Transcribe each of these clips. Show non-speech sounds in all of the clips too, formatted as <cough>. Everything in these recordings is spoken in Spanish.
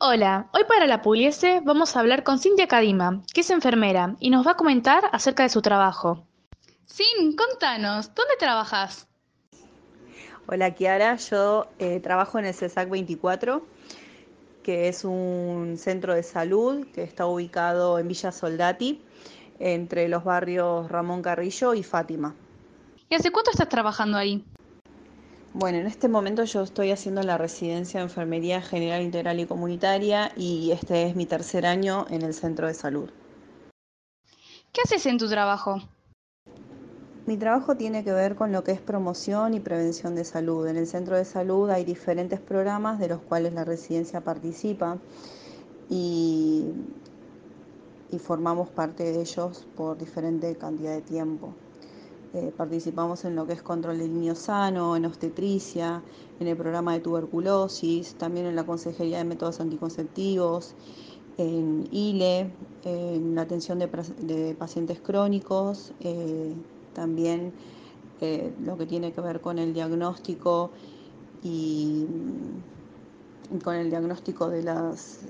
Hola, hoy para la Pugliese vamos a hablar con Cintia Cadima, que es enfermera, y nos va a comentar acerca de su trabajo. Sin, contanos, ¿dónde trabajas? Hola Kiara, yo eh, trabajo en el CESAC 24, que es un centro de salud que está ubicado en Villa Soldati, entre los barrios Ramón Carrillo y Fátima. ¿Y hace cuánto estás trabajando ahí? Bueno, en este momento yo estoy haciendo la residencia de Enfermería General Integral y Comunitaria y este es mi tercer año en el centro de salud. ¿Qué haces en tu trabajo? Mi trabajo tiene que ver con lo que es promoción y prevención de salud. En el centro de salud hay diferentes programas de los cuales la residencia participa y, y formamos parte de ellos por diferente cantidad de tiempo. Eh, participamos en lo que es control del niño sano, en obstetricia, en el programa de tuberculosis, también en la Consejería de Métodos Anticonceptivos, en ILE, en la atención de, pacientes crónicos, eh, también eh, lo que tiene que ver con el diagnóstico y con el diagnóstico de las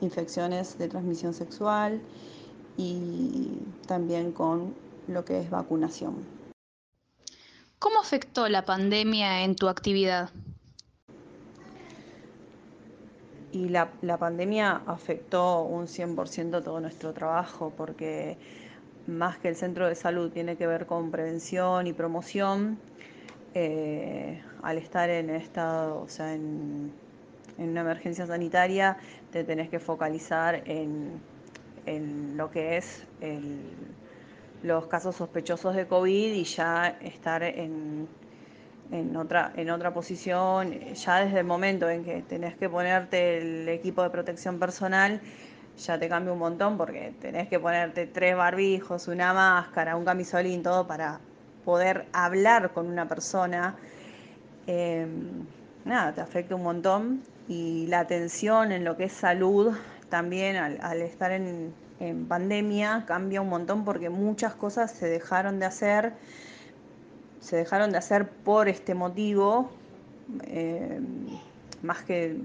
infecciones de transmisión sexual y también con lo que es vacunación. ¿Cómo afectó la pandemia en tu actividad? Y la, pandemia afectó un 100% todo nuestro trabajo porque más que el centro de salud tiene que ver con prevención y promoción, eh, al estar en estado, o sea, en, una emergencia sanitaria, te tenés que focalizar en, en lo que es el, los casos sospechosos de COVID y ya estar en, otra, en otra posición, ya desde el momento en que tenés que ponerte el equipo de protección personal, ya te cambia un montón porque tenés que ponerte tres barbijos, una máscara, un camisolín, todo para poder hablar con una persona. Em, nada, te afecta un montón y la atención en lo que es salud también al estar en, en pandemia cambia un montón porque muchas cosas se dejaron de hacer, se dejaron de hacer por este motivo, eh, más que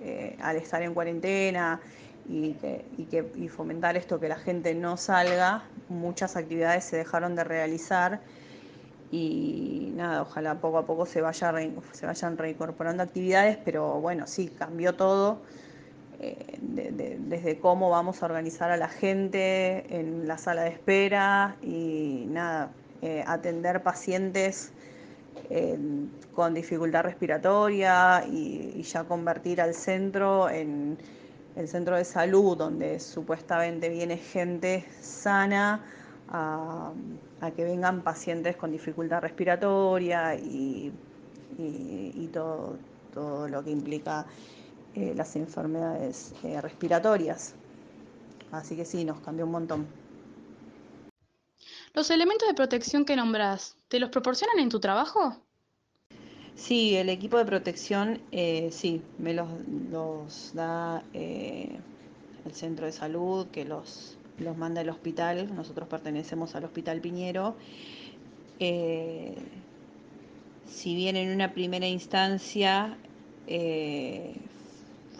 eh, al estar en cuarentena y, que, fomentar esto que la gente no salga, muchas actividades se dejaron de realizar y nada, ojalá poco a poco se, vaya se vayan reincorporando actividades, pero bueno, sí, cambió todo eh, desde cómo vamos a organizar a la gente en la sala de espera y nada, eh, atender pacientes con dificultad respiratoria y, ya convertir al centro en el centro de salud donde supuestamente viene gente sana a, que vengan pacientes con dificultad respiratoria y, y todo, todo lo que implica eh, las enfermedades eh, respiratorias. Así que sí, nos cambió un montón. ¿Los elementos de protección que nombras, te los proporcionan en tu trabajo? Sí, el equipo de protección, eh, sí, me los, da el centro de salud, que los, los manda el hospital. Nosotros pertenecemos al Hospital Piñero. si bien en una primera instancia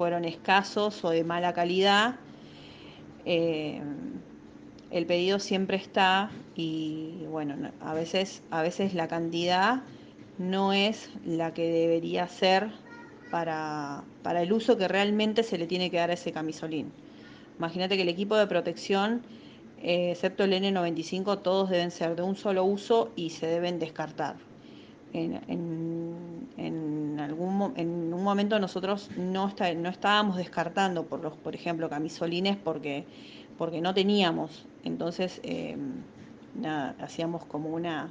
fueron escasos o de mala calidad, eh, el pedido siempre está y bueno, a veces, a veces la cantidad no es la que debería ser para, el uso que realmente se le tiene que dar a ese camisolín. Imagínate que el equipo de protección, eh, excepto el N95, todos deben ser de un solo uso y se deben descartar. En, en un momento nosotros no, está, no estábamos descartando, por, los, por ejemplo, camisolines porque, porque no teníamos. Entonces, nada, hacíamos como una,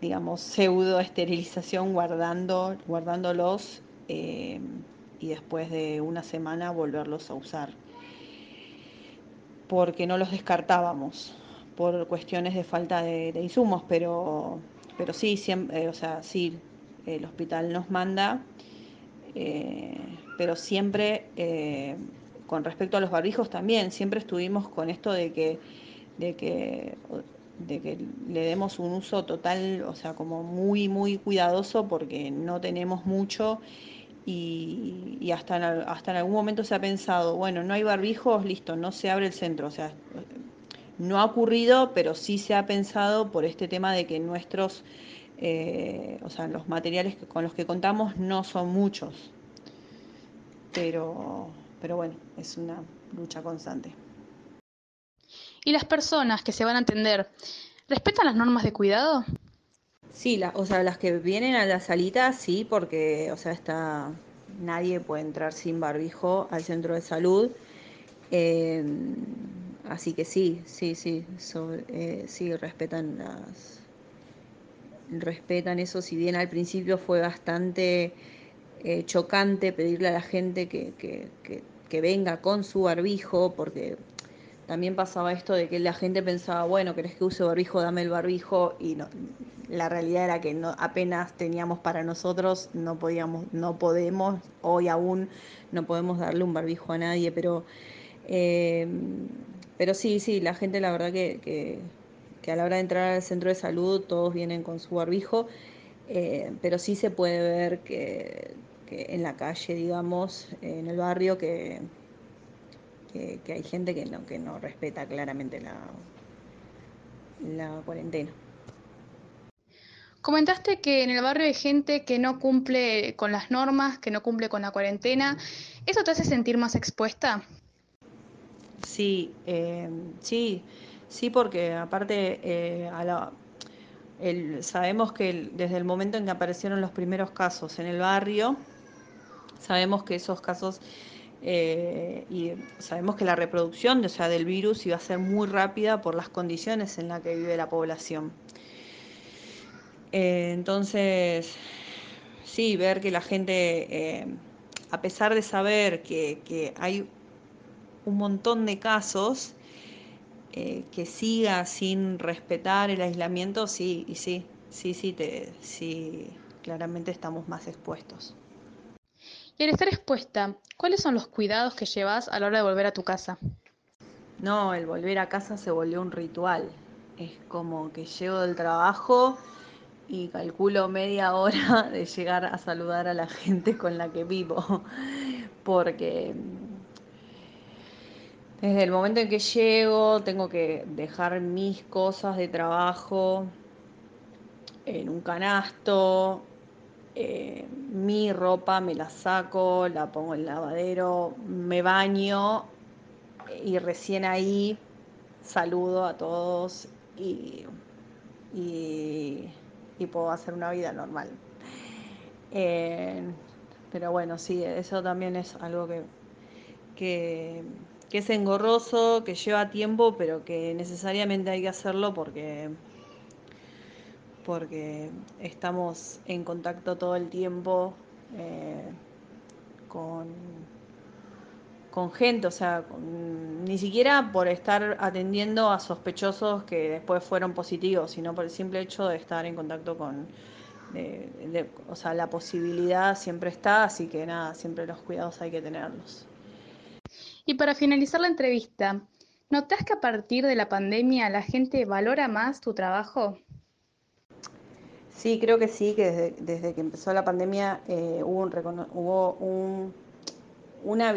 digamos, pseudo esterilización guardando, guardándolos eh, y después de una semana volverlos a usar. Porque no los descartábamos por cuestiones de falta de insumos, pero pero sí, siempre, eh, o sea, sí, el hospital nos manda, eh, pero siempre, eh, con respecto a los barbijos también, siempre estuvimos con esto de que, de que, de que le demos un uso total, o sea, como muy, muy cuidadoso porque no tenemos mucho y, hasta, en, hasta en algún momento se ha pensado, bueno, no hay barbijos, listo, no se abre el centro. O sea, no ha ocurrido, pero sí se ha pensado por este tema de que nuestros, eh, o sea, los materiales con los que contamos no son muchos. Pero, pero bueno, es una lucha constante. ¿Y las personas que se van a atender, respetan las normas de cuidado? Sí, o sea, las que vienen a la salita, sí, porque, o sea, está, nadie puede entrar sin barbijo al centro de salud. Em, así que sí, sí, sí, eh, sí, respetan las, respetan eso, si bien al principio fue bastante eh, chocante pedirle a la gente que, que, que venga con su barbijo, porque también pasaba esto de que la gente pensaba, bueno, ¿querés que use barbijo? Dame el barbijo. Y no, la realidad era que no, apenas teníamos para nosotros, no podíamos, no podemos, hoy aún no podemos darle un barbijo a nadie, pero, eh, pero sí, sí, la gente la verdad que, que, a la hora de entrar al centro de salud todos vienen con su barbijo, eh, pero sí se puede ver que, que en la calle, digamos, en el barrio, que que, hay gente que no, que no respeta claramente la, la cuarentena. Comentaste que en el barrio hay gente que no cumple con las normas, que no cumple con la cuarentena. ¿Eso te hace sentir más expuesta? Sí, eh, sí, sí, porque aparte eh, sabemos que desde el momento en que aparecieron los primeros casos en el barrio, sabemos que esos casos eh, y sabemos que la reproducción o sea, del virus iba a ser muy rápida por las condiciones en las que vive la población. Eh, entonces, sí, ver que la gente, a pesar de saber que, hay un montón de casos, que siga sin respetar el aislamiento, sí, y sí, sí, sí, te, sí, claramente estamos más expuestos. Y al estar expuesta, ¿cuáles son los cuidados que llevas a la hora de volver a tu casa? No, el volver a casa se volvió un ritual. Es como que llego del trabajo y calculo media hora <laughs> de llegar a saludar a la gente con la que vivo. Porque desde el momento en que llego tengo que dejar mis cosas de trabajo en un canasto, eh, mi ropa me la saco, la pongo en el lavadero, me baño y recién ahí saludo a todos y, puedo hacer una vida normal. Eh, pero bueno, sí, eso también es algo que, que, que es engorroso, que lleva tiempo, pero que necesariamente hay que hacerlo porque porque estamos en contacto todo el tiempo eh, con, con gente, o sea, ni siquiera por estar atendiendo a sospechosos que después fueron positivos, sino por el simple hecho de estar en contacto con, o sea, la posibilidad siempre está, así que nada, siempre los cuidados hay que tenerlos. Y para finalizar la entrevista, ¿notas que a partir de la pandemia la gente valora más tu trabajo? Sí, creo que sí, que desde, que empezó la pandemia eh, hubo, un, hubo un, una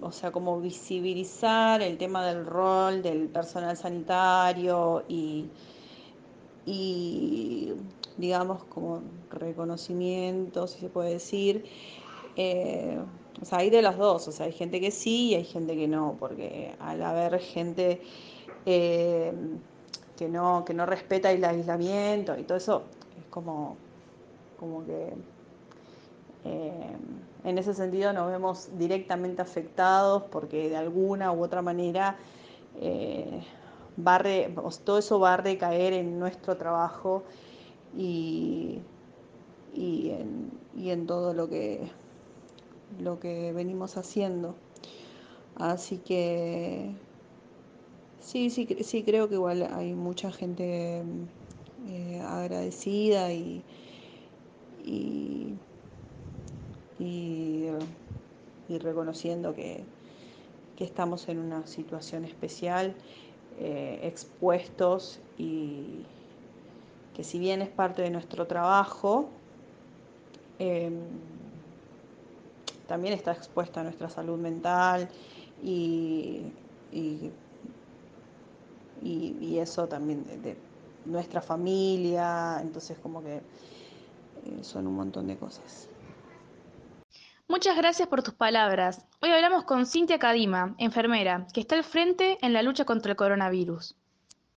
o sea, como visibilizar el tema del rol del personal sanitario y, y digamos, como reconocimiento, si se puede decir. Eh, o sea, hay de las dos, o sea, hay gente que sí y hay gente que no, porque al haber gente eh, que, no, que no respeta el aislamiento y todo eso, como, como que eh, en ese sentido nos vemos directamente afectados porque de alguna u otra manera eh, todo eso va a recaer en nuestro trabajo y, y, en, todo lo que, lo que venimos haciendo. Así que sí, sí, sí creo que igual hay mucha gente eh, agradecida y, y, reconociendo que, estamos en una situación especial, eh, expuestos y que si bien es parte de nuestro trabajo, em, también está expuesta a nuestra salud mental y, y, eso también de, nuestra familia, entonces como que eh, son un montón de cosas. Muchas gracias por tus palabras. Hoy hablamos con Cintia Cadima, enfermera, que está al frente en la lucha contra el coronavirus.